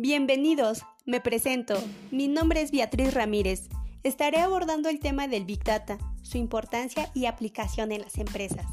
Bienvenidos, me presento. Mi nombre es Beatriz Ramírez. Estaré abordando el tema del Big Data, su importancia y aplicación en las empresas.